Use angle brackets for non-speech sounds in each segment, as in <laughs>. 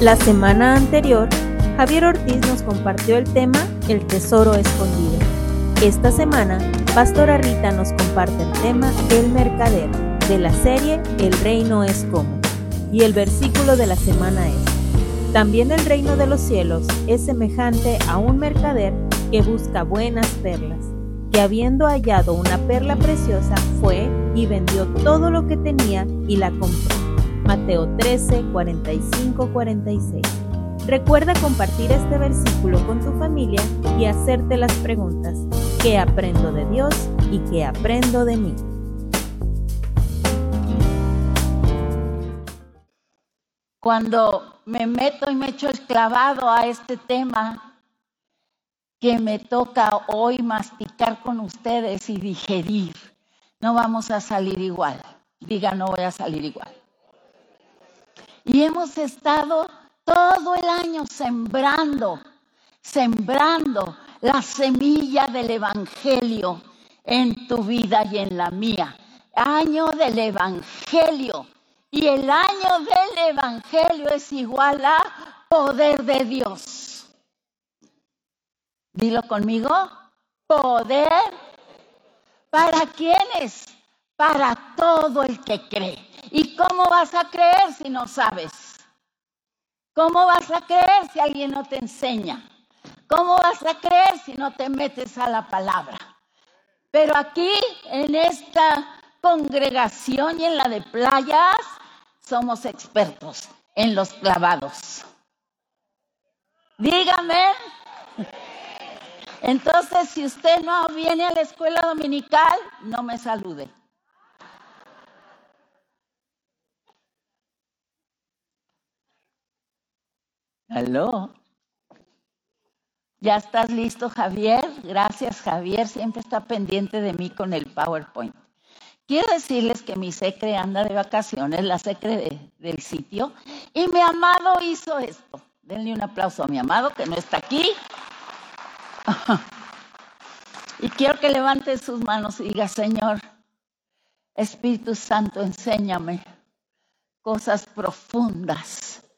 La semana anterior, Javier Ortiz nos compartió el tema El Tesoro Escondido. Esta semana, Pastora Rita nos comparte el tema El Mercader, de la serie El Reino es como. Y el versículo de la semana es, También el reino de los cielos es semejante a un mercader que busca buenas perlas, que habiendo hallado una perla preciosa, fue y vendió todo lo que tenía y la compró. Mateo 13, 45, 46. Recuerda compartir este versículo con tu familia y hacerte las preguntas, ¿qué aprendo de Dios y qué aprendo de mí? Cuando me meto y me echo el clavado a este tema que me toca hoy masticar con ustedes y digerir, no vamos a salir igual. Diga, no voy a salir igual. Y hemos estado todo el año sembrando, sembrando la semilla del Evangelio en tu vida y en la mía. Año del Evangelio. Y el año del Evangelio es igual a poder de Dios. Dilo conmigo. Poder. ¿Para quiénes? Para todo el que cree. ¿Y cómo vas a creer si no sabes? ¿Cómo vas a creer si alguien no te enseña? ¿Cómo vas a creer si no te metes a la palabra? Pero aquí, en esta congregación y en la de playas, somos expertos en los clavados. Dígame. Entonces, si usted no viene a la escuela dominical, no me salude. Aló. ¿Ya estás listo, Javier? Gracias, Javier. Siempre está pendiente de mí con el PowerPoint. Quiero decirles que mi secre anda de vacaciones, la secre del sitio, y mi amado hizo esto. Denle un aplauso a mi amado que no está aquí. <laughs> y quiero que levante sus manos y diga, Señor, Espíritu Santo, enséñame cosas profundas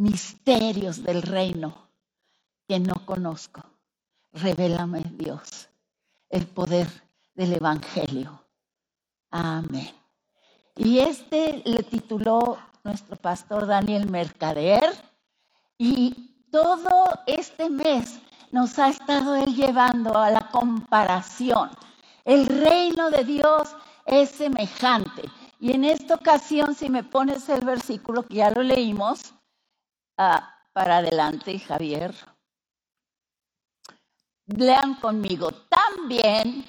misterios del reino que no conozco. Revélame, Dios, el poder del Evangelio. Amén. Y este le tituló nuestro pastor Daniel Mercader y todo este mes nos ha estado él llevando a la comparación. El reino de Dios es semejante. Y en esta ocasión, si me pones el versículo que ya lo leímos, para adelante, Javier. Lean conmigo también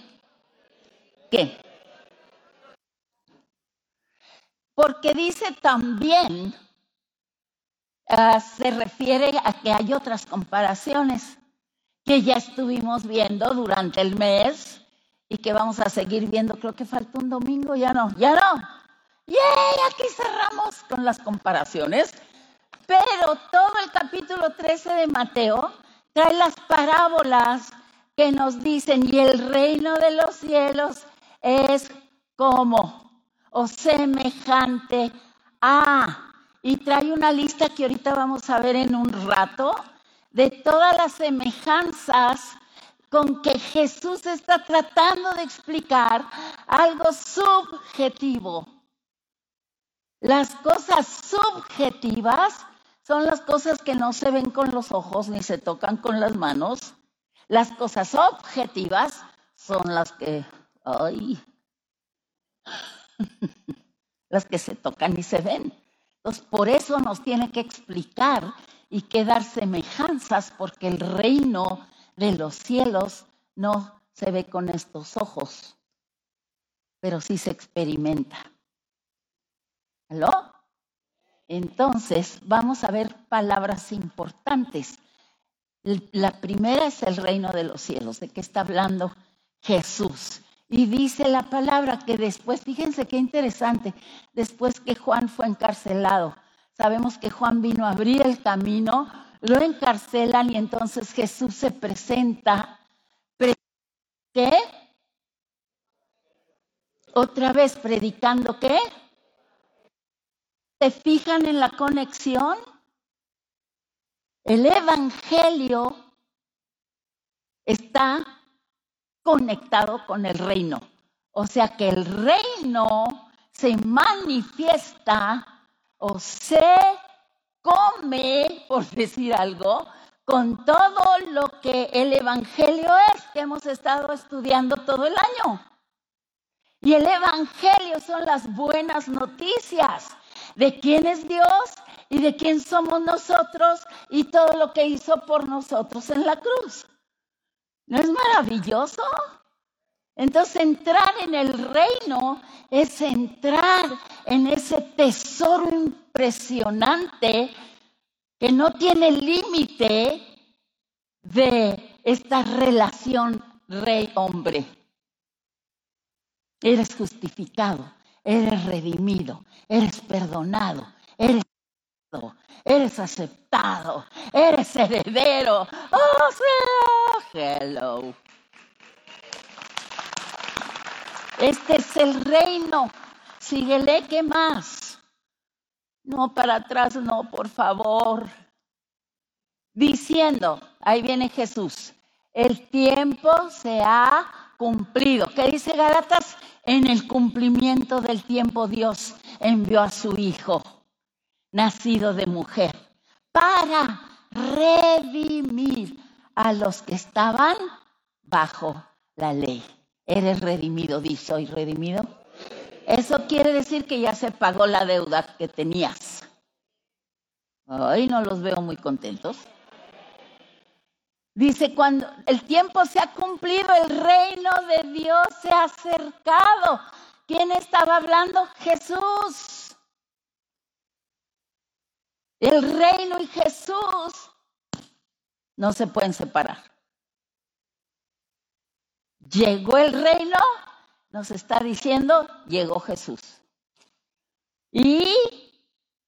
que. Porque dice también, ah, se refiere a que hay otras comparaciones que ya estuvimos viendo durante el mes y que vamos a seguir viendo. Creo que falta un domingo, ya no, ya no. ¡Yay! Aquí cerramos con las comparaciones pero todo el capítulo 13 de Mateo trae las parábolas que nos dicen, y el reino de los cielos es como o semejante a. Y trae una lista que ahorita vamos a ver en un rato de todas las semejanzas con que Jesús está tratando de explicar algo subjetivo. Las cosas subjetivas son las cosas que no se ven con los ojos ni se tocan con las manos. Las cosas objetivas son las que, ay, <laughs> las que se tocan y se ven. Entonces, por eso nos tiene que explicar y que dar semejanzas, porque el reino de los cielos no se ve con estos ojos, pero sí se experimenta. ¿Aló? Entonces, vamos a ver palabras importantes. La primera es el reino de los cielos, de qué está hablando Jesús. Y dice la palabra que después, fíjense qué interesante, después que Juan fue encarcelado, sabemos que Juan vino a abrir el camino, lo encarcelan y entonces Jesús se presenta. ¿Qué? Otra vez predicando qué? ¿Se fijan en la conexión? El Evangelio está conectado con el reino. O sea que el reino se manifiesta o se come, por decir algo, con todo lo que el Evangelio es, que hemos estado estudiando todo el año. Y el Evangelio son las buenas noticias de quién es Dios y de quién somos nosotros y todo lo que hizo por nosotros en la cruz. ¿No es maravilloso? Entonces entrar en el reino es entrar en ese tesoro impresionante que no tiene límite de esta relación rey-hombre. Eres justificado, eres redimido, eres perdonado, eres eres aceptado, eres heredero. Oh, hello. Este es el reino. Síguele, ¿qué más? No, para atrás, no, por favor. Diciendo, ahí viene Jesús, el tiempo se ha cumplido. ¿Qué dice Galatas? En el cumplimiento del tiempo Dios envió a su Hijo, nacido de mujer, para redimir a los que estaban bajo la ley. Eres redimido, di, soy redimido. Eso quiere decir que ya se pagó la deuda que tenías. Ay, no los veo muy contentos. Dice, cuando el tiempo se ha cumplido, el reino de Dios se ha acercado. ¿Quién estaba hablando? Jesús. El reino y Jesús no se pueden separar. Llegó el reino, nos está diciendo, llegó Jesús. Y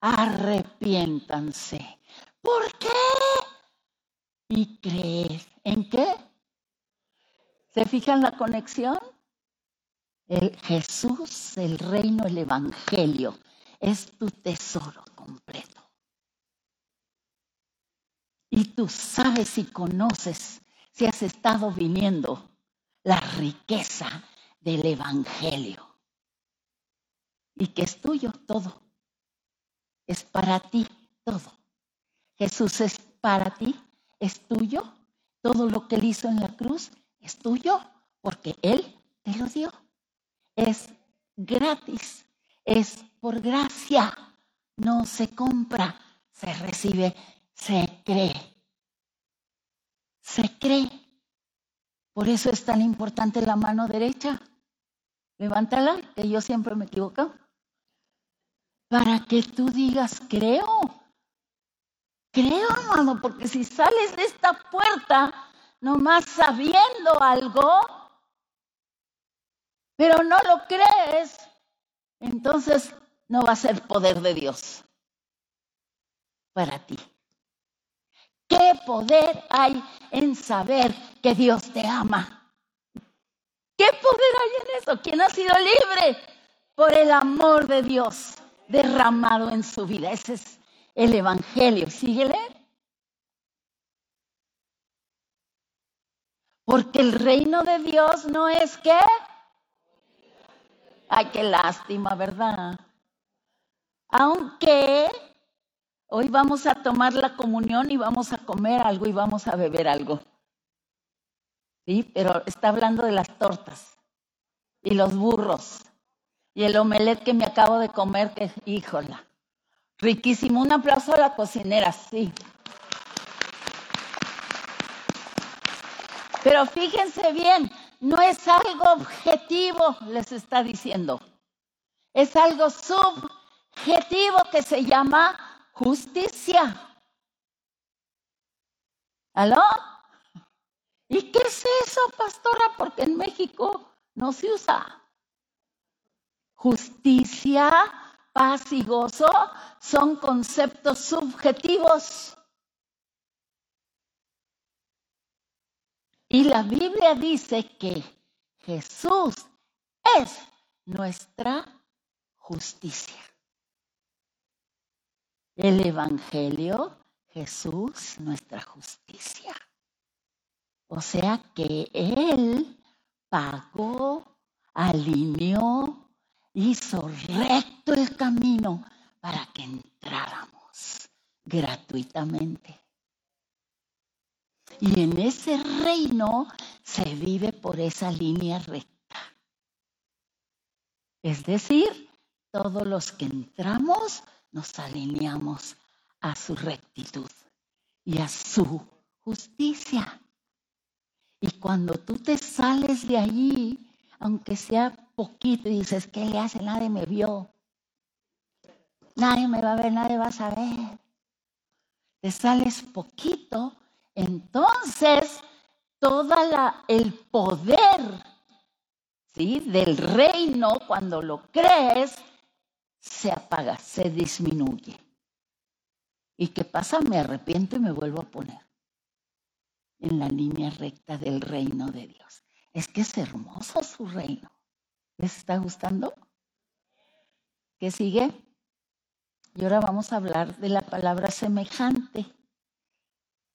arrepiéntanse. ¿Por qué? Y creer. ¿En qué? ¿Se fijan la conexión? El Jesús, el reino, el Evangelio es tu tesoro completo. Y tú sabes y conoces, si has estado viniendo, la riqueza del Evangelio. Y que es tuyo todo. Es para ti todo. Jesús es para ti es tuyo. Todo lo que él hizo en la cruz es tuyo porque él te lo dio. Es gratis, es por gracia. No se compra, se recibe, se cree. Se cree. Por eso es tan importante la mano derecha. Levántala, que yo siempre me equivoco. Para que tú digas, creo. Creo, hermano, porque si sales de esta puerta nomás sabiendo algo, pero no lo crees, entonces no va a ser poder de Dios para ti. ¿Qué poder hay en saber que Dios te ama? ¿Qué poder hay en eso? ¿Quién ha sido libre por el amor de Dios derramado en su vida? Ese es el Evangelio. Síguele. Porque el reino de Dios no es que... Ay, qué lástima, ¿verdad? Aunque hoy vamos a tomar la comunión y vamos a comer algo y vamos a beber algo. Sí, pero está hablando de las tortas y los burros y el omelet que me acabo de comer, que híjola. Riquísimo. Un aplauso a la cocinera, sí. Pero fíjense bien, no es algo objetivo, les está diciendo. Es algo subjetivo que se llama justicia. ¿Aló? ¿Y qué es eso, pastora? Porque en México no se usa. Justicia paz y gozo son conceptos subjetivos. Y la Biblia dice que Jesús es nuestra justicia. El Evangelio, Jesús nuestra justicia. O sea que Él pagó, alineó, hizo recto el camino para que entráramos gratuitamente. Y en ese reino se vive por esa línea recta. Es decir, todos los que entramos nos alineamos a su rectitud y a su justicia. Y cuando tú te sales de allí, aunque sea poquito, y dices, ¿qué le hace? Nadie me vio. Nadie me va a ver, nadie va a saber. Te sales poquito, entonces todo el poder ¿sí? del reino, cuando lo crees, se apaga, se disminuye. ¿Y qué pasa? Me arrepiento y me vuelvo a poner en la línea recta del reino de Dios. Es que es hermoso su reino. ¿Les está gustando? ¿Qué sigue? Y ahora vamos a hablar de la palabra semejante.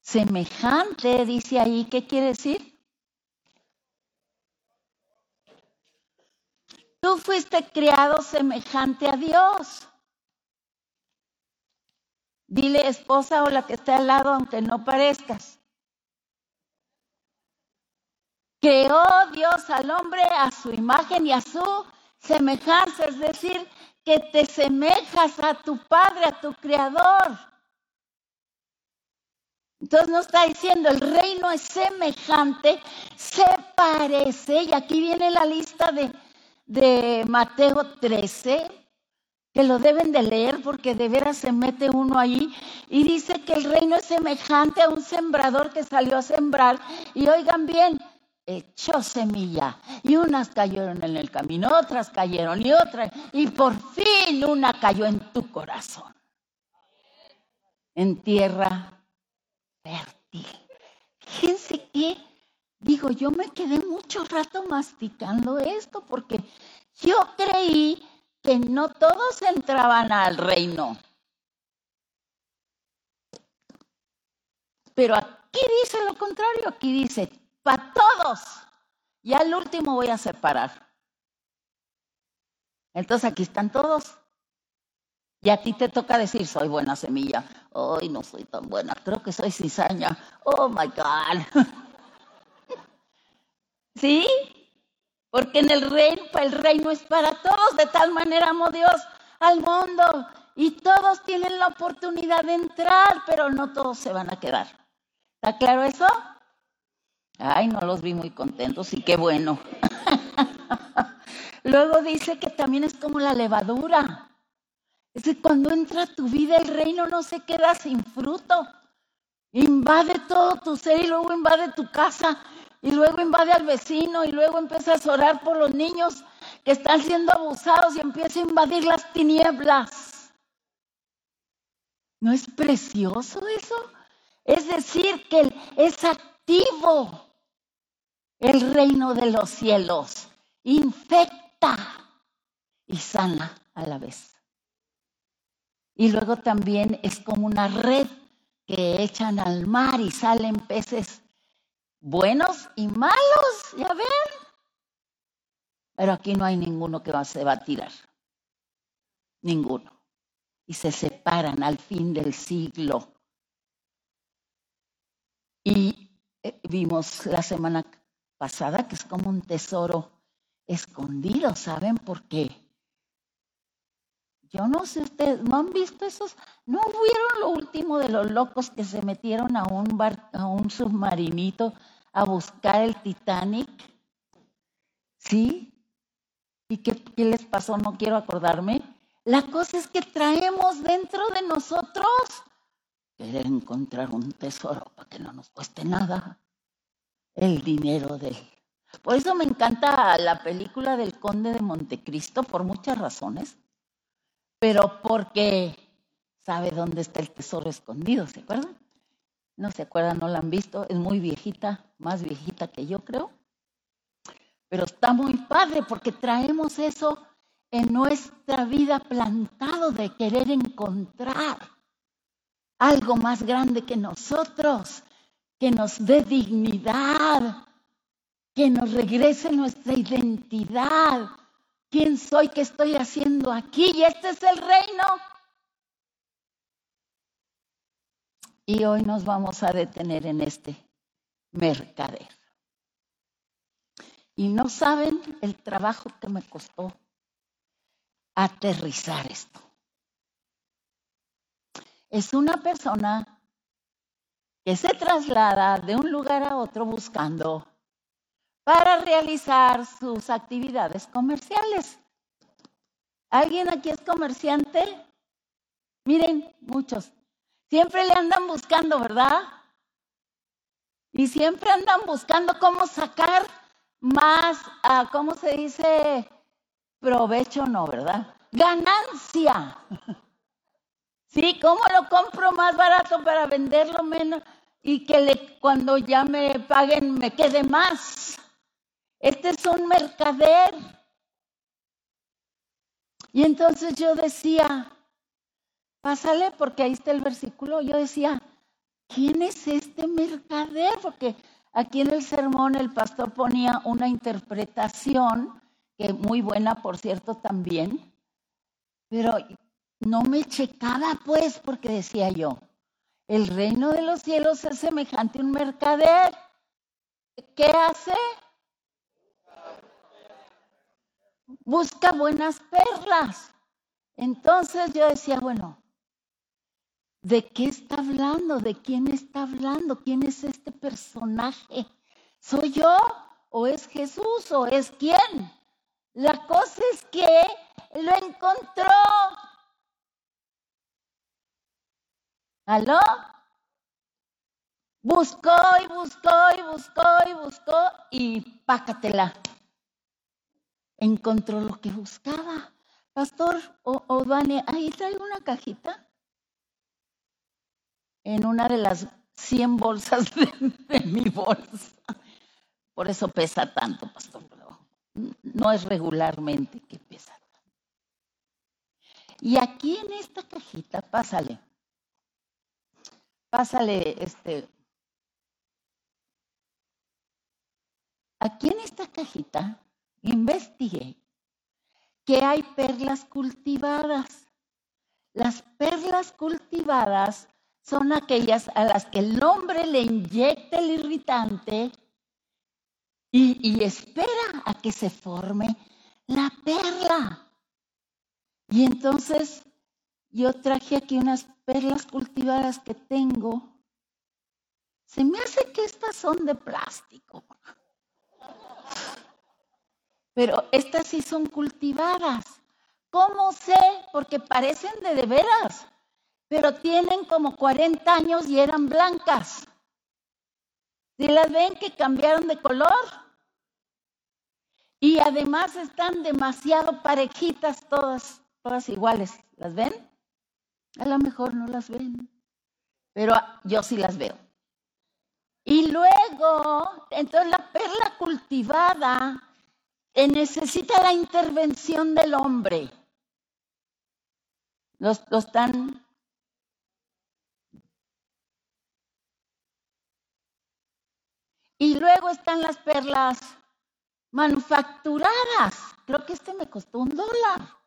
Semejante, dice ahí, ¿qué quiere decir? Tú fuiste creado semejante a Dios. Dile esposa o la que esté al lado, aunque no parezcas. Creó Dios al hombre a su imagen y a su semejanza, es decir, que te semejas a tu Padre, a tu Creador. Entonces no está diciendo el reino es semejante, se parece, y aquí viene la lista de, de Mateo 13, que lo deben de leer porque de veras se mete uno ahí y dice que el reino es semejante a un sembrador que salió a sembrar y oigan bien, echó semilla y unas cayeron en el camino, otras cayeron y otras y por fin una cayó en tu corazón, en tierra fértil. Fíjense que, digo, yo me quedé mucho rato masticando esto porque yo creí que no todos entraban al reino. Pero aquí dice lo contrario, aquí dice, para todos. Y al último voy a separar. Entonces aquí están todos. Y a ti te toca decir, soy buena semilla. Hoy no soy tan buena, creo que soy cizaña. Oh my God. <laughs> ¿Sí? Porque en el reino, el reino es para todos, de tal manera amó Dios al mundo. Y todos tienen la oportunidad de entrar, pero no todos se van a quedar. ¿Está claro eso? Ay, no los vi muy contentos y qué bueno. <laughs> Luego dice que también es como la levadura. Es que cuando entra tu vida el reino no se queda sin fruto. Invade todo tu ser y luego invade tu casa y luego invade al vecino y luego empiezas a orar por los niños que están siendo abusados y empieza a invadir las tinieblas. ¿No es precioso eso? Es decir, que es activo el reino de los cielos, infecta y sana a la vez. Y luego también es como una red que echan al mar y salen peces buenos y malos, ya ven. Pero aquí no hay ninguno que se va a tirar. Ninguno. Y se separan al fin del siglo. Y eh, vimos la semana pasada que es como un tesoro escondido, ¿saben por qué? Yo no sé, ustedes no han visto esos, no vieron lo último de los locos que se metieron a un bar, a un submarinito a buscar el Titanic. ¿Sí? ¿Y qué, qué les pasó? No quiero acordarme. La cosa es que traemos dentro de nosotros querer encontrar un tesoro para que no nos cueste nada el dinero de él. Por eso me encanta la película del Conde de Montecristo por muchas razones pero porque sabe dónde está el tesoro escondido, ¿se acuerdan? No se acuerdan, no la han visto, es muy viejita, más viejita que yo creo. Pero está muy padre porque traemos eso en nuestra vida plantado de querer encontrar algo más grande que nosotros, que nos dé dignidad, que nos regrese nuestra identidad. ¿Quién soy? ¿Qué estoy haciendo aquí? Y este es el reino. Y hoy nos vamos a detener en este mercader. Y no saben el trabajo que me costó aterrizar esto. Es una persona que se traslada de un lugar a otro buscando para realizar sus actividades comerciales. ¿Alguien aquí es comerciante? Miren, muchos. Siempre le andan buscando, ¿verdad? Y siempre andan buscando cómo sacar más, ah, ¿cómo se dice? Provecho, no, ¿verdad? Ganancia. <laughs> Sí, ¿cómo lo compro más barato para venderlo menos y que le, cuando ya me paguen me quede más? Este es un mercader. Y entonces yo decía, pásale porque ahí está el versículo. Yo decía, ¿quién es este mercader? Porque aquí en el sermón el pastor ponía una interpretación, que muy buena por cierto también, pero no me checaba pues porque decía yo, el reino de los cielos es semejante a un mercader. ¿Qué hace? Busca buenas perlas. Entonces yo decía, bueno, ¿De qué está hablando? ¿De quién está hablando? ¿Quién es este personaje? ¿Soy yo? ¿O es Jesús? ¿O es quién? La cosa es que lo encontró. ¿Aló? Buscó y buscó y buscó y buscó y pácatela. Encontró lo que buscaba. Pastor o, ahí traigo una cajita en una de las 100 bolsas <laughs> de, mi bolsa. Por eso pesa tanto, pastor. no es regularmente que pesa tanto. Y aquí en esta cajita, pásale. Pásale, este. Aquí en esta cajita investigué que hay perlas cultivadas. Las perlas cultivadas son aquellas a las que el hombre le inyecta el irritante y, espera a que se forme la perla. Y entonces yo traje aquí unas perlas cultivadas que tengo. Se me hace que estas son de plástico. Pero estas sí son cultivadas. ¿Cómo sé? Porque parecen de de veras pero tienen como 40 años y eran blancas. ¿Si las ven que cambiaron de color? Y además están demasiado parejitas todas, todas iguales. ¿Las ven? A lo mejor no las ven, pero yo sí las veo. Y luego, entonces la perla cultivada necesita la intervención del hombre. Los, los están Y luego están las perlas manufacturadas. Creo que este me costó un dólar.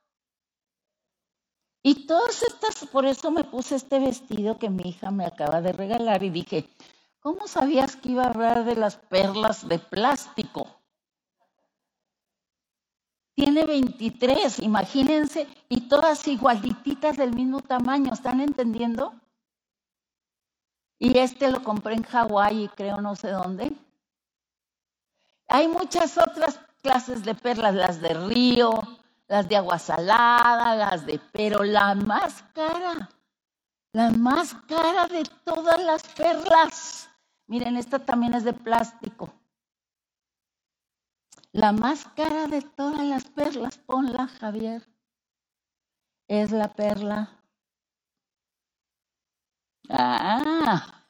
Y todas estas, por eso me puse este vestido que mi hija me acaba de regalar y dije, ¿cómo sabías que iba a hablar de las perlas de plástico? Tiene 23, imagínense, y todas igualititas del mismo tamaño, ¿están entendiendo? Y este lo compré en Hawái y creo no sé dónde. Hay muchas otras clases de perlas, las de río, las de agua salada, las de, pero la más cara, la más cara de todas las perlas. Miren, esta también es de plástico. La más cara de todas las perlas, ponla, Javier, es la perla Ah,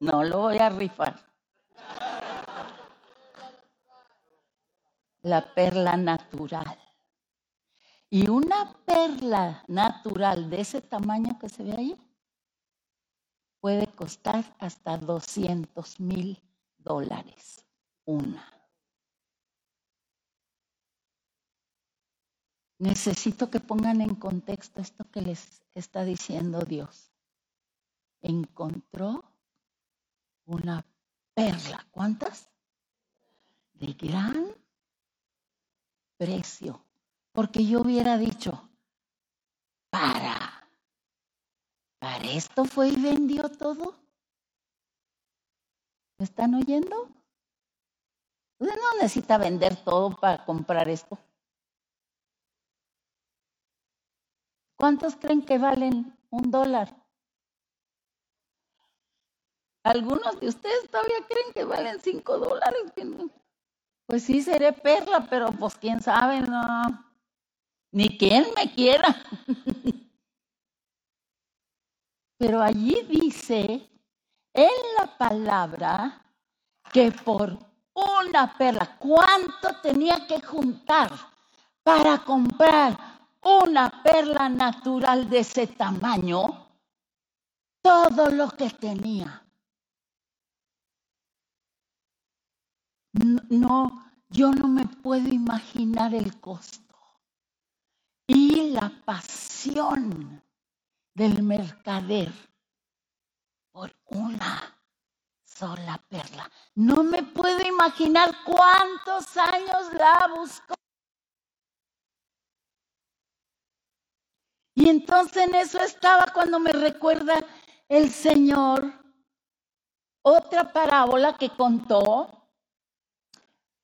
no lo voy a rifar. La perla natural. Y una perla natural de ese tamaño que se ve ahí, puede costar hasta 200 mil dólares una. Necesito que pongan en contexto esto que les está diciendo Dios. Encontró una perla. ¿Cuántas? De gran precio. Porque yo hubiera dicho, para, para esto fue y vendió todo. ¿Me están oyendo? Usted no necesita vender todo para comprar esto. ¿Cuántos creen que valen un dólar? Algunos de ustedes todavía creen que valen cinco dólares. Pues sí, seré perla, pero pues quién sabe, no. Ni quien me quiera. Pero allí dice en la palabra que por una perla, ¿cuánto tenía que juntar para comprar una perla natural de ese tamaño, todo lo que tenía. No, yo no me puedo imaginar el costo y la pasión del mercader por una sola perla. No me puedo imaginar cuántos años la buscó. Y entonces en eso estaba cuando me recuerda el Señor otra parábola que contó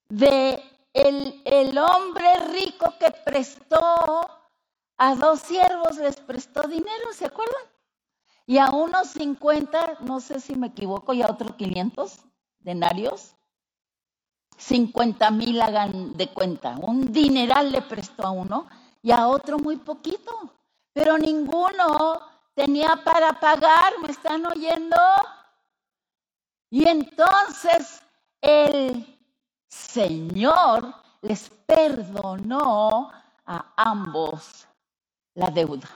de el, hombre rico que prestó a dos siervos, les prestó dinero, ¿se acuerdan? Y a unos 50, no sé si me equivoco, y a otros 500 denarios. 50 mil hagan de cuenta. Un dineral le prestó a uno y a otro muy poquito pero ninguno tenía para pagar, ¿me están oyendo? Y entonces el Señor les perdonó a ambos la deuda.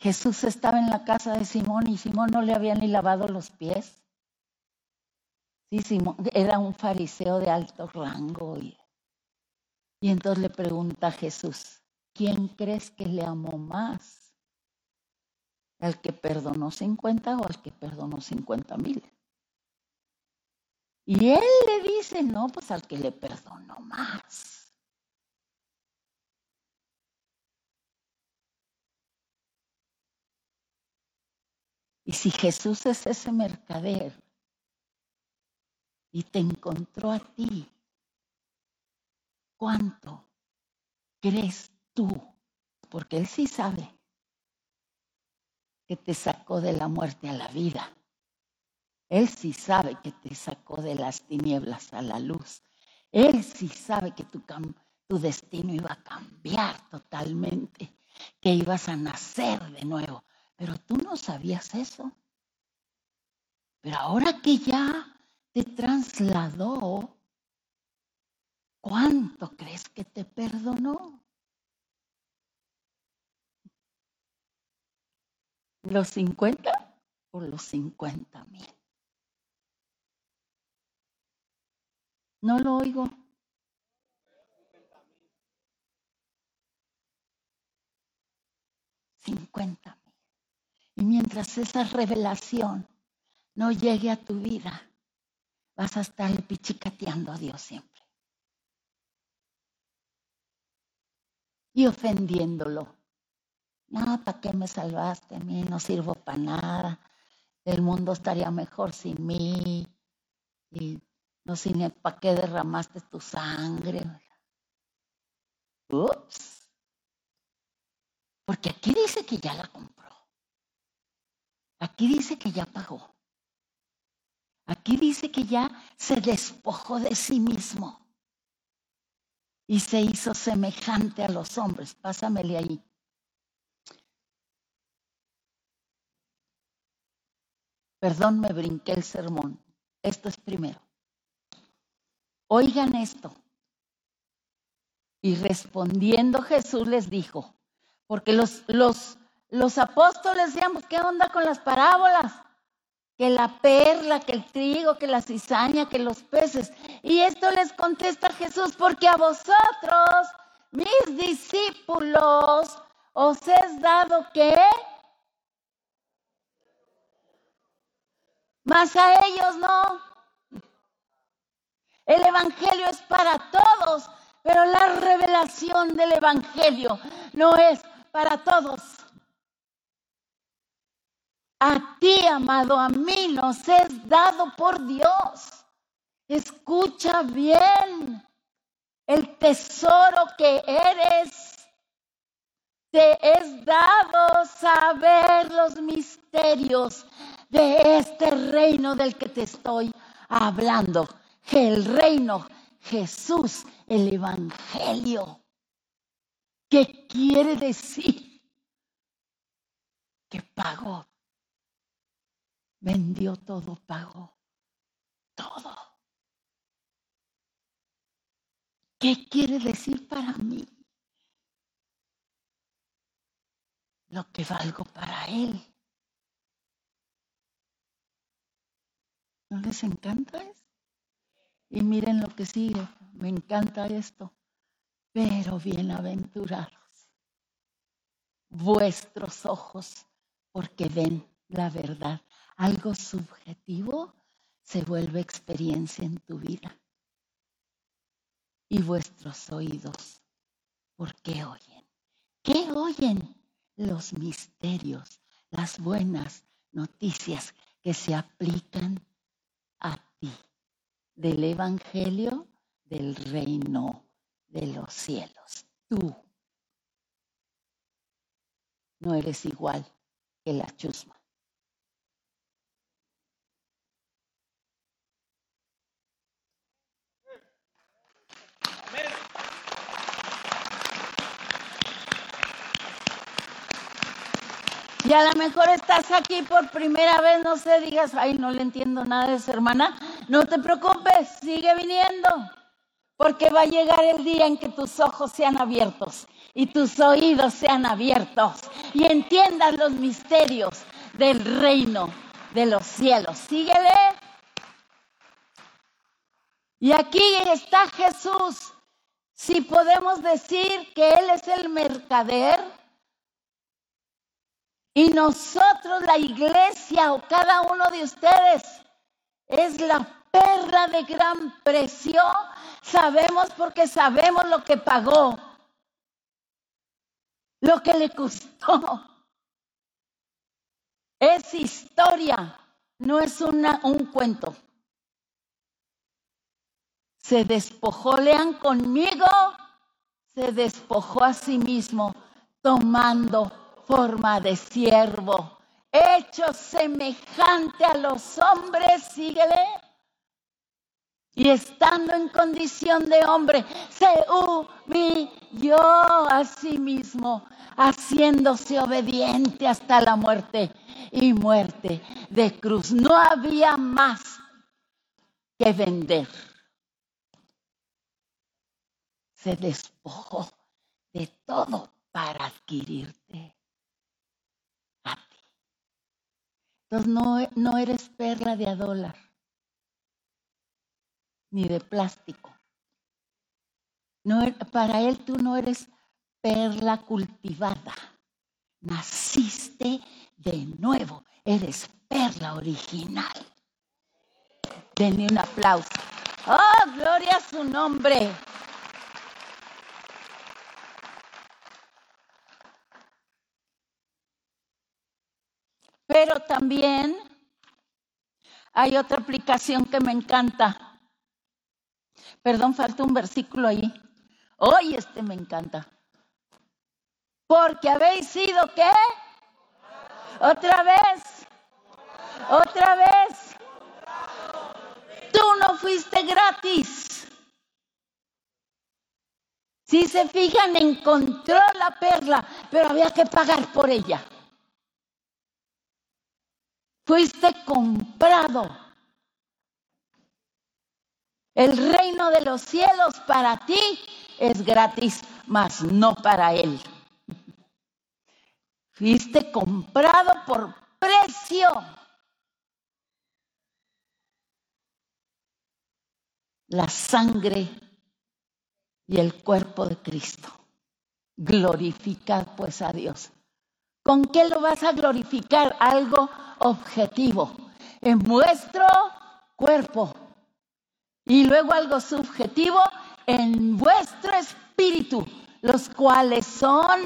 Jesús estaba en la casa de Simón y Simón no le había ni lavado los pies. Sí, Simón era un fariseo de alto rango y y entonces le pregunta a Jesús, ¿quién crees que le amó más? ¿Al que perdonó 50 o al que perdonó 50 mil? Y él le dice, no, pues al que le perdonó más. Y si Jesús es ese mercader y te encontró a ti ¿Cuánto crees tú? Porque Él sí sabe que te sacó de la muerte a la vida. Él sí sabe que te sacó de las tinieblas a la luz. Él sí sabe que tu, destino iba a cambiar totalmente, que ibas a nacer de nuevo. Pero tú no sabías eso. Pero ahora que ya te trasladó ¿Cuánto crees que te perdonó? ¿Los 50 o los 50 mil? No lo oigo. Cincuenta mil. Y mientras esa revelación no llegue a tu vida, vas a estar pichicateando a Dios siempre. y ofendiéndolo. No, ¿para qué me salvaste a mí? No sirvo para nada. El mundo estaría mejor sin mí. Y no sé ni para qué derramaste tu sangre. Ups. Porque aquí dice que ya la compró. Aquí dice que ya pagó. Aquí dice que ya se despojó de sí mismo y se hizo semejante a los hombres. Pásamele ahí. Perdón, me brinqué el sermón. Esto es primero. Oigan esto. Y respondiendo Jesús les dijo, porque los, los, los apóstoles decíamos, ¿qué onda con las parábolas? Que la perla, que el trigo, que la cizaña, que los peces. Y esto les contesta Jesús, porque a vosotros, mis discípulos, os es dado que Más a ellos no. El Evangelio es para todos, pero la revelación del Evangelio no es para todos. A ti, amado, a mí nos es dado por Dios. Escucha bien el tesoro que eres. Te es dado saber los misterios de este reino del que te estoy hablando. El reino Jesús, el Evangelio. ¿Qué quiere decir? Que pagó. Vendió todo, pagó todo. ¿Qué quiere decir para mí? Lo que valgo para Él. ¿No les encanta eso? Y miren lo que sigue. Me encanta esto. Pero bienaventurados vuestros ojos, porque ven la verdad. Algo subjetivo se vuelve experiencia en tu vida. Y vuestros oídos, porque oyen. ¿Qué oyen? Los misterios, las buenas noticias que se aplican a ti del Evangelio del reino de los cielos. Tú no eres igual que la chusma. Y a lo mejor estás aquí por primera vez, no sé, digas, ay, no le entiendo nada de esa hermana. No te preocupes, sigue viniendo, porque va a llegar el día en que tus ojos sean abiertos y tus oídos sean abiertos y entiendas los misterios del reino de los cielos. Síguele. Y aquí está Jesús. Si podemos decir que Él es el mercader, y nosotros, la iglesia o cada uno de ustedes, es la perla de gran precio. Sabemos porque sabemos lo que pagó, lo que le costó. Es historia, no es una, un cuento. Se despojó, lean conmigo, se despojó a sí mismo tomando forma de siervo, hecho semejante a los hombres, síguele. Y estando en condición de hombre, se humilló a sí mismo, haciéndose obediente hasta la muerte y muerte de cruz. No había más que vender. Se despojó de todo para adquirirte. Entonces no, no eres perla de a dólar, ni de plástico. No, er, para él tú no eres perla cultivada. Naciste de nuevo. Eres perla original. Denle un aplauso. ¡Oh, gloria a su nombre! Pero también hay otra aplicación que me encanta. Perdón, falta un versículo ahí. Hoy este me encanta. Porque habéis sido qué? Otra vez. Otra vez. Tú no fuiste gratis. Si se fijan, encontró la perla, pero había que pagar por ella. Fuiste comprado. El reino de los cielos para ti es gratis, mas no para Él. Fuiste comprado por precio. La sangre y el cuerpo de Cristo. Glorificad pues a Dios. ¿Con qué lo vas a glorificar? Algo objetivo. En vuestro cuerpo. Y luego algo subjetivo en vuestro espíritu, los cuales son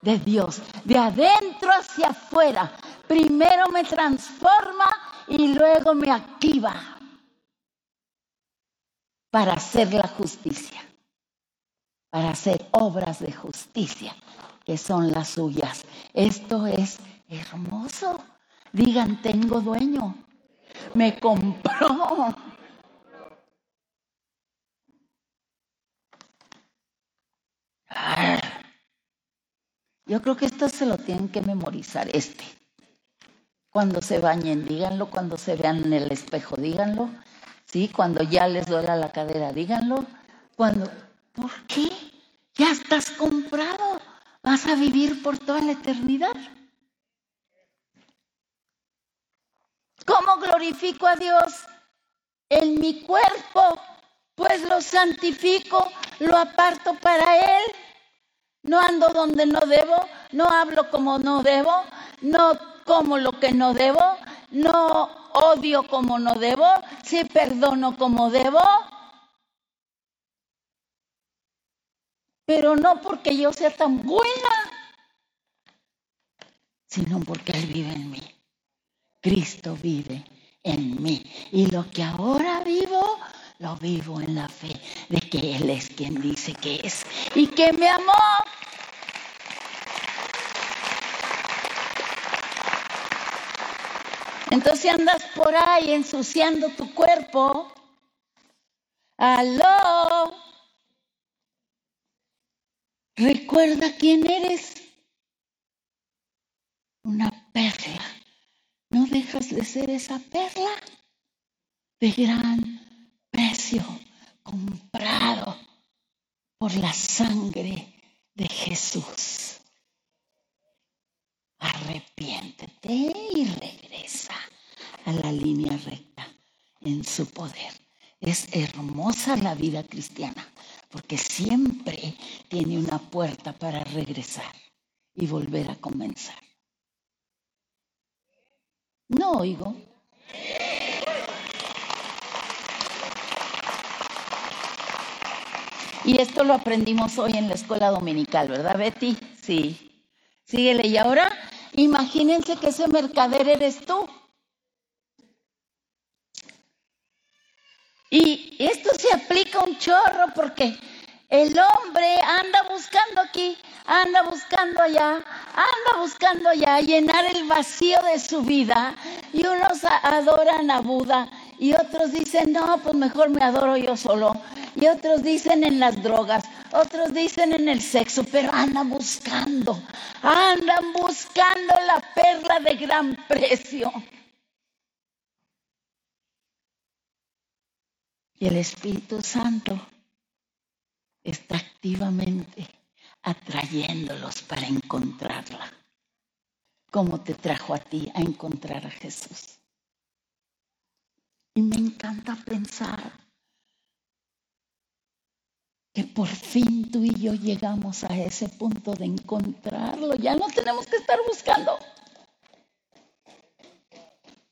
de Dios, de adentro hacia afuera. Primero me transforma y luego me activa para hacer la justicia, para hacer obras de justicia que son las suyas. Esto es hermoso. Digan, tengo dueño. Me compró. Yo creo que esto se lo tienen que memorizar, este. Cuando se bañen, díganlo. Cuando se vean en el espejo, díganlo. ¿Sí? Cuando ya les duela la cadera, díganlo. Cuando, ¿por qué? Ya estás comprado. Vas a vivir por toda la eternidad. ¿Cómo glorifico a Dios? En mi cuerpo, pues lo santifico, lo aparto para Él. No ando donde no debo, no hablo como no debo, no como lo que no debo, no odio como no debo, sí perdono como debo. Pero no porque yo sea tan buena, sino porque Él vive en mí. Cristo vive en mí. Y lo que ahora vivo, lo vivo en la fe de que Él es quien dice que es y que me amó. Entonces andas por ahí ensuciando tu cuerpo. Aló. Recuerda quién eres. Una perla. No dejas de ser esa perla de gran comprado por la sangre de Jesús. Arrepiéntete y regresa a la línea recta en su poder. Es hermosa la vida cristiana porque siempre tiene una puerta para regresar y volver a comenzar. No oigo. Y esto lo aprendimos hoy en la escuela dominical, ¿verdad, Betty? Sí. Síguele. Y ahora, imagínense que ese mercader eres tú. Y esto se aplica un chorro porque el hombre anda buscando aquí, anda buscando allá, anda buscando allá llenar el vacío de su vida. Y unos adoran a Buda y otros dicen, no, pues mejor me adoro yo solo y otros dicen en las drogas, otros dicen en el sexo, pero andan buscando, andan buscando la perla de gran precio. Y el Espíritu Santo está activamente atrayéndolos para encontrarla, como te trajo a ti a encontrar a Jesús. Y me encanta pensar que por fin tú y yo llegamos a ese punto de encontrarlo. Ya no tenemos que estar buscando.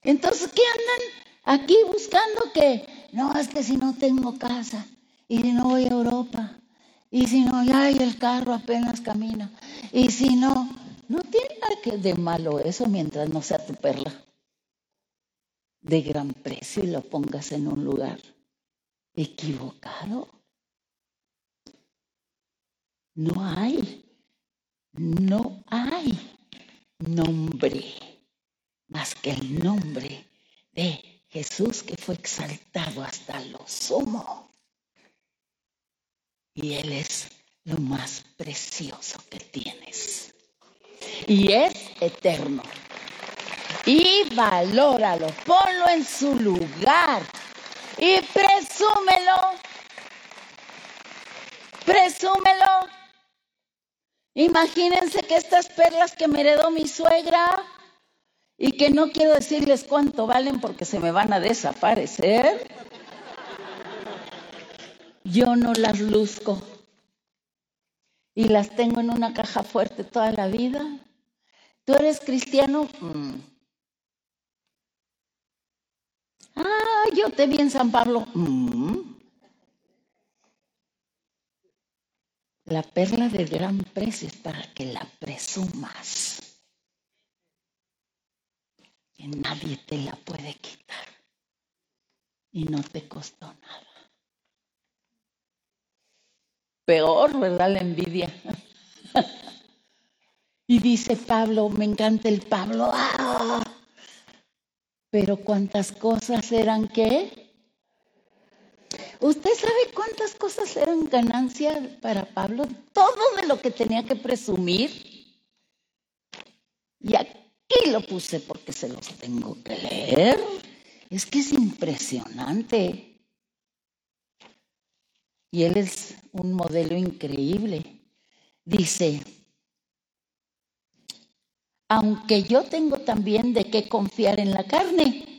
Entonces, ¿qué andan aquí buscando que no, es que si no tengo casa y si no voy a Europa y si no, ya el carro apenas camina y si no, no tiene nada que de malo eso mientras no sea tu perla de gran precio y lo pongas en un lugar equivocado. No hay, no hay nombre más que el nombre de Jesús que fue exaltado hasta lo sumo. Y Él es lo más precioso que tienes. Y es eterno. Y valóralo, ponlo en su lugar y presúmelo. Presúmelo Imagínense que estas perlas que me heredó mi suegra y que no quiero decirles cuánto valen porque se me van a desaparecer, yo no las luzco y las tengo en una caja fuerte toda la vida. ¿Tú eres cristiano? Mm. Ah, yo te vi en San Pablo. Mm. La perla de gran precio es para que la presumas. Que nadie te la puede quitar. Y no te costó nada. Peor, ¿verdad? La envidia. <laughs> y dice Pablo, me encanta el Pablo. ¡ah! Pero cuántas cosas eran que ¿Usted sabe cuántas cosas eran ganancia para Pablo? Todo de lo que tenía que presumir. Y aquí lo puse porque se los tengo que leer. Es que es impresionante. Y él es un modelo increíble. Dice, aunque yo tengo también de qué confiar en la carne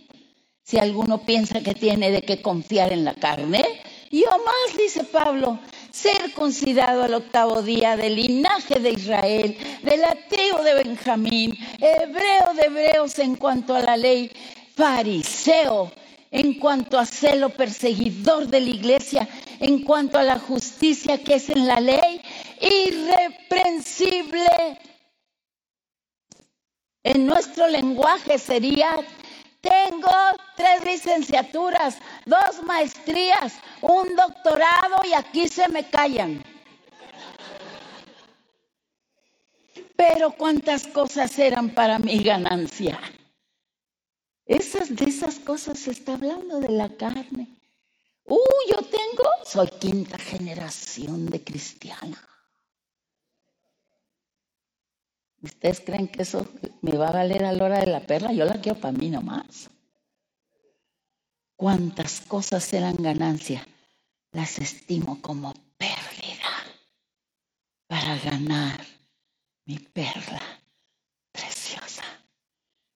si alguno piensa que tiene de qué confiar en la carne, yo más, dice Pablo, ser considerado al octavo día del linaje de Israel, de la tribu de Benjamín, hebreo de hebreos en cuanto a la ley, fariseo en cuanto a celo perseguidor de la iglesia, en cuanto a la justicia que es en la ley, irreprensible. En nuestro lenguaje sería tengo tres licenciaturas, dos maestrías, un doctorado y aquí se me callan. Pero cuántas cosas eran para mi ganancia. Esas, de esas cosas se está hablando de la carne. Uh, yo tengo, soy quinta generación de cristiana. ¿Ustedes creen que eso me va a valer a la hora de la perla? Yo la quiero para mí nomás. Cuántas cosas eran ganancia, las estimo como pérdida para ganar mi perla preciosa,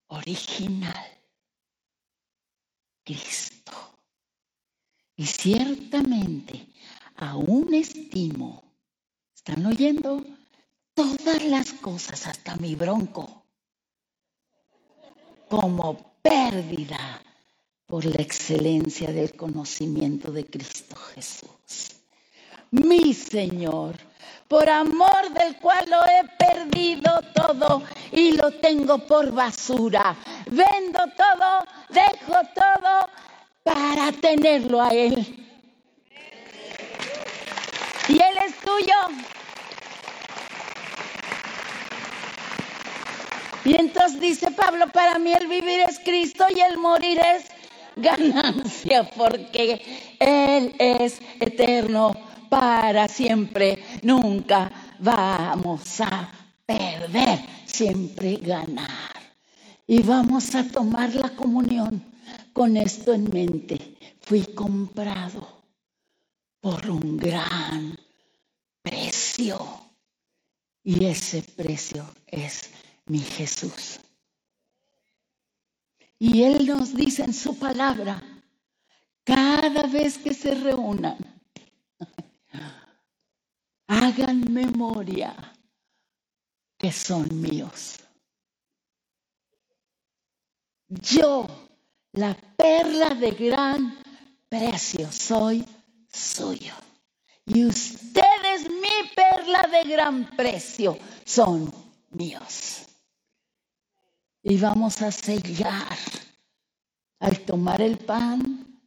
original, Cristo. Y ciertamente aún estimo, ¿están oyendo? Todas las cosas, hasta mi bronco, como pérdida por la excelencia del conocimiento de Cristo Jesús. Mi Señor, por amor del cual lo he perdido todo y lo tengo por basura. Vendo todo, dejo todo para tenerlo a Él. Y Él es tuyo. Y entonces dice Pablo, para mí el vivir es Cristo y el morir es ganancia, porque Él es eterno para siempre. Nunca vamos a perder, siempre ganar. Y vamos a tomar la comunión con esto en mente. Fui comprado por un gran precio. Y ese precio es mi Jesús. Y Él nos dice en su palabra, cada vez que se reúnan, <laughs> hagan memoria que son míos. Yo, la perla de gran precio, soy suyo. Y ustedes, mi perla de gran precio, son míos y vamos a sellar al tomar el pan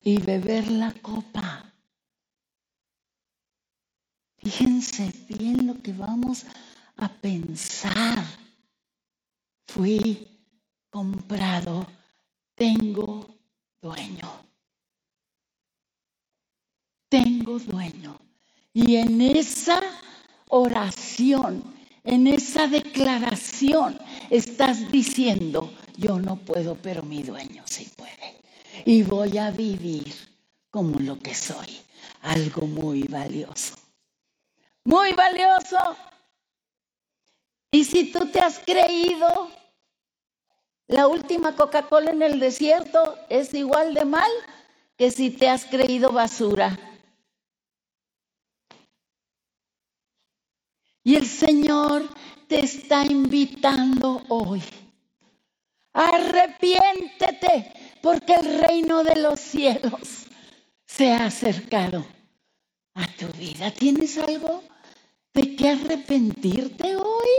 y beber la copa. Fíjense bien lo que vamos a pensar. Fui comprado, tengo dueño. Tengo dueño. Y en esa oración en esa declaración estás diciendo, yo no puedo, pero mi dueño sí puede. Y voy a vivir como lo que soy, algo muy valioso. muy valioso. Y si tú te has creído la última Coca-Cola en el desierto, es igual de mal que si te has creído basura. Y el Señor te está invitando hoy. Arrepiéntete porque el reino de los cielos se ha acercado a tu vida. ¿Tienes algo de qué arrepentirte hoy?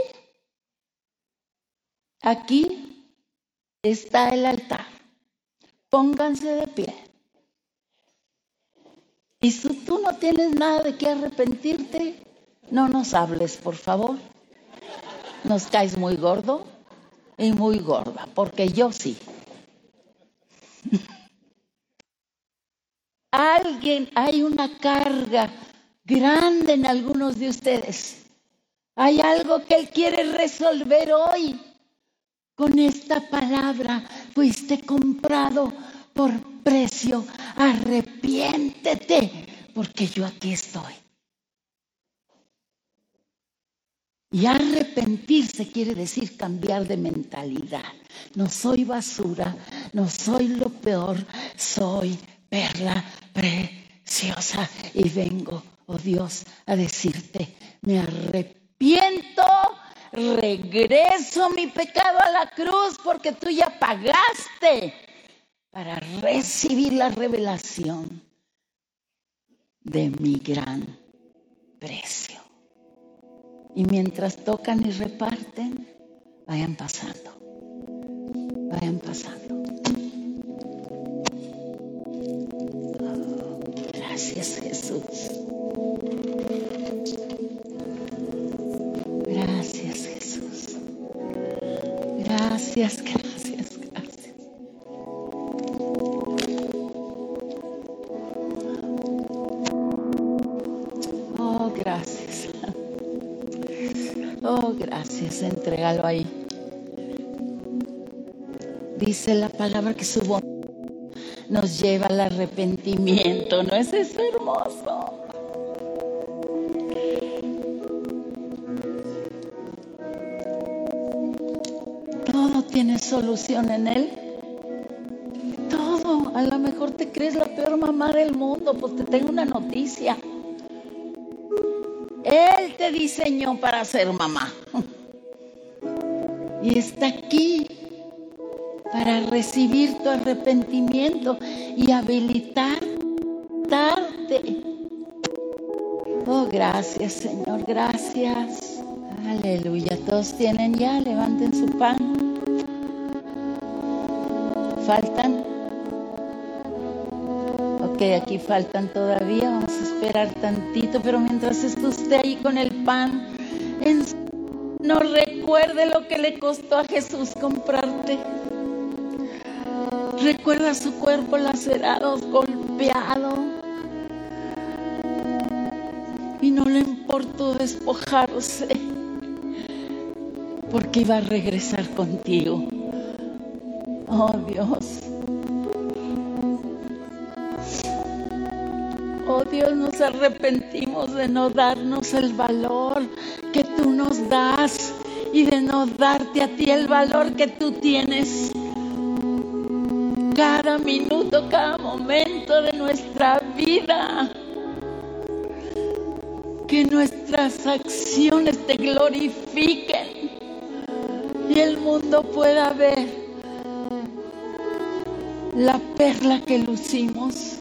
Aquí está el altar. Pónganse de pie. Y si tú no tienes nada de qué arrepentirte, no nos hables, por favor. Nos caes muy gordo y muy gorda, porque yo sí. <laughs> Alguien, hay una carga grande en algunos de ustedes. Hay algo que Él quiere resolver hoy. Con esta palabra fuiste comprado por precio. Arrepiéntete, porque yo aquí estoy. Y arrepentirse quiere decir cambiar de mentalidad. No soy basura, no soy lo peor, soy perla preciosa. Y vengo, oh Dios, a decirte, me arrepiento, regreso mi pecado a la cruz porque tú ya pagaste para recibir la revelación de mi gran precio. Y mientras tocan y reparten, vayan pasando. Vayan pasando. Dice la palabra que su voz nos lleva al arrepentimiento, ¿no es eso hermoso? Todo tiene solución en Él. Todo. A lo mejor te crees la peor mamá del mundo, pues te tengo una noticia. Él te diseñó para ser mamá. Y está aquí para recibir tu arrepentimiento y habilitarte. Oh, gracias Señor, gracias. Aleluya. Todos tienen ya, levanten su pan. ¿Faltan? aquí faltan todavía, vamos a esperar tantito, pero mientras esté usted ahí con el pan, no recuerde lo que le costó a Jesús comprarte. Recuerda su cuerpo lacerado, golpeado. Y no le importó despojarse, porque iba a regresar contigo. Oh Dios. Oh Dios, nos arrepentimos de no darnos el valor que tú nos das y de no darte a ti el valor que tú tienes. Cada minuto, cada momento de nuestra vida. Que nuestras acciones te glorifiquen y el mundo pueda ver la perla que lucimos.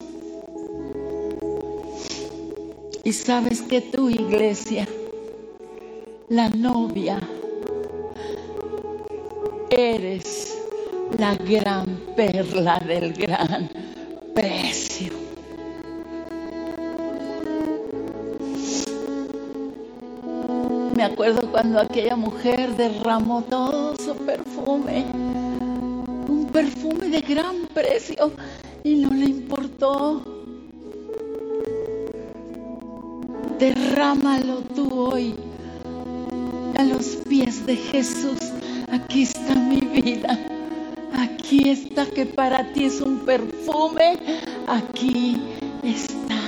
Y sabes que tu iglesia, la novia, eres la gran perla del gran precio. Me acuerdo cuando aquella mujer derramó todo su perfume, un perfume de gran precio, y no le importó Derrámalo tú hoy a los pies de Jesús. Aquí está mi vida. Aquí está que para ti es un perfume. Aquí está.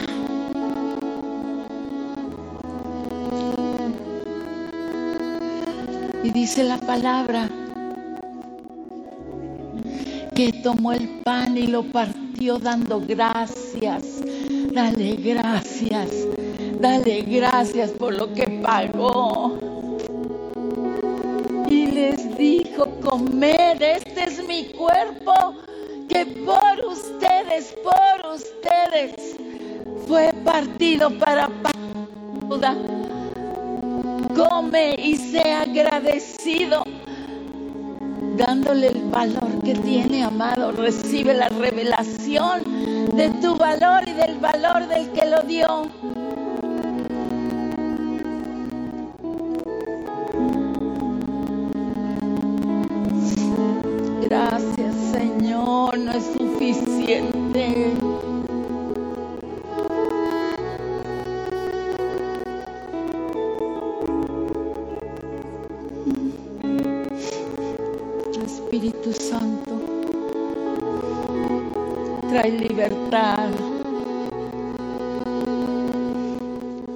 Y dice la palabra que tomó el pan y lo partió dando gracias. Dale gracias, dale gracias por lo que pagó. Y les dijo, comed, es mi cuerpo que por ustedes, por ustedes, fue partido para ayuda. Come y sea agradecido, dándole el valor que tiene, amado. Recibe la revelación de tu valor y del valor del que lo dio. Señor, no es suficiente. Espíritu Santo, trae libertad.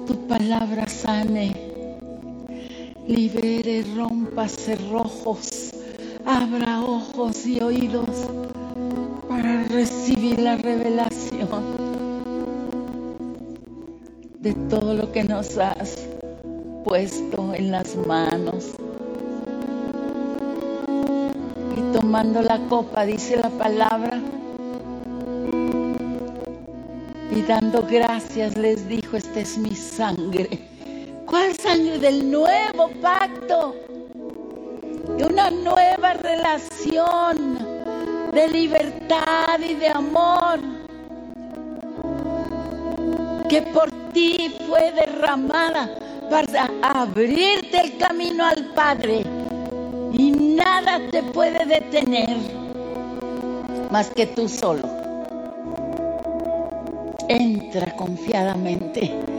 Tu palabra sane, libere, rompa cerrojos, abra ojos y oídos para recibir la revelación de todo lo que nos has puesto en las manos. tomando la copa, dice la palabra, y dando gracias les dijo, esta es mi sangre. ¿Cuál sangre del nuevo pacto? Una nueva relación de libertad y de amor que por ti fue derramada para abrirte el camino al Padre y nada te puede detener más que tú solo. Entra confiadamente.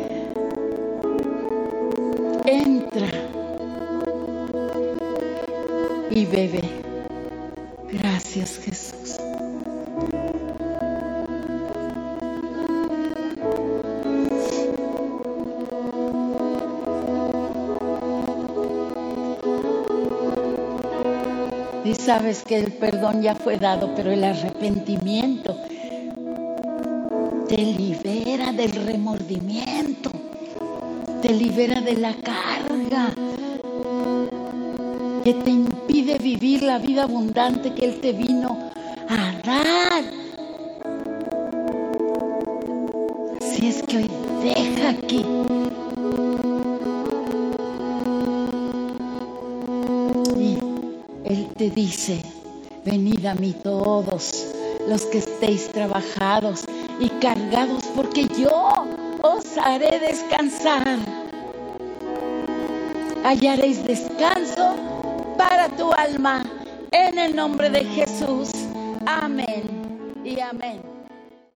Y bebe. Gracias Jesús. Y sabes que el perdón ya fue dado, pero el arrepentimiento te libera del remordimiento, te libera de la carga que te vivir la vida abundante que Él te vino a dar. Si es que hoy deja aquí Él te dice, venid a mí todos los que estéis trabajados y cargados, porque yo os haré descansar. Hallaréis descanso tu alma en el nombre de Jesús. Amén y amén.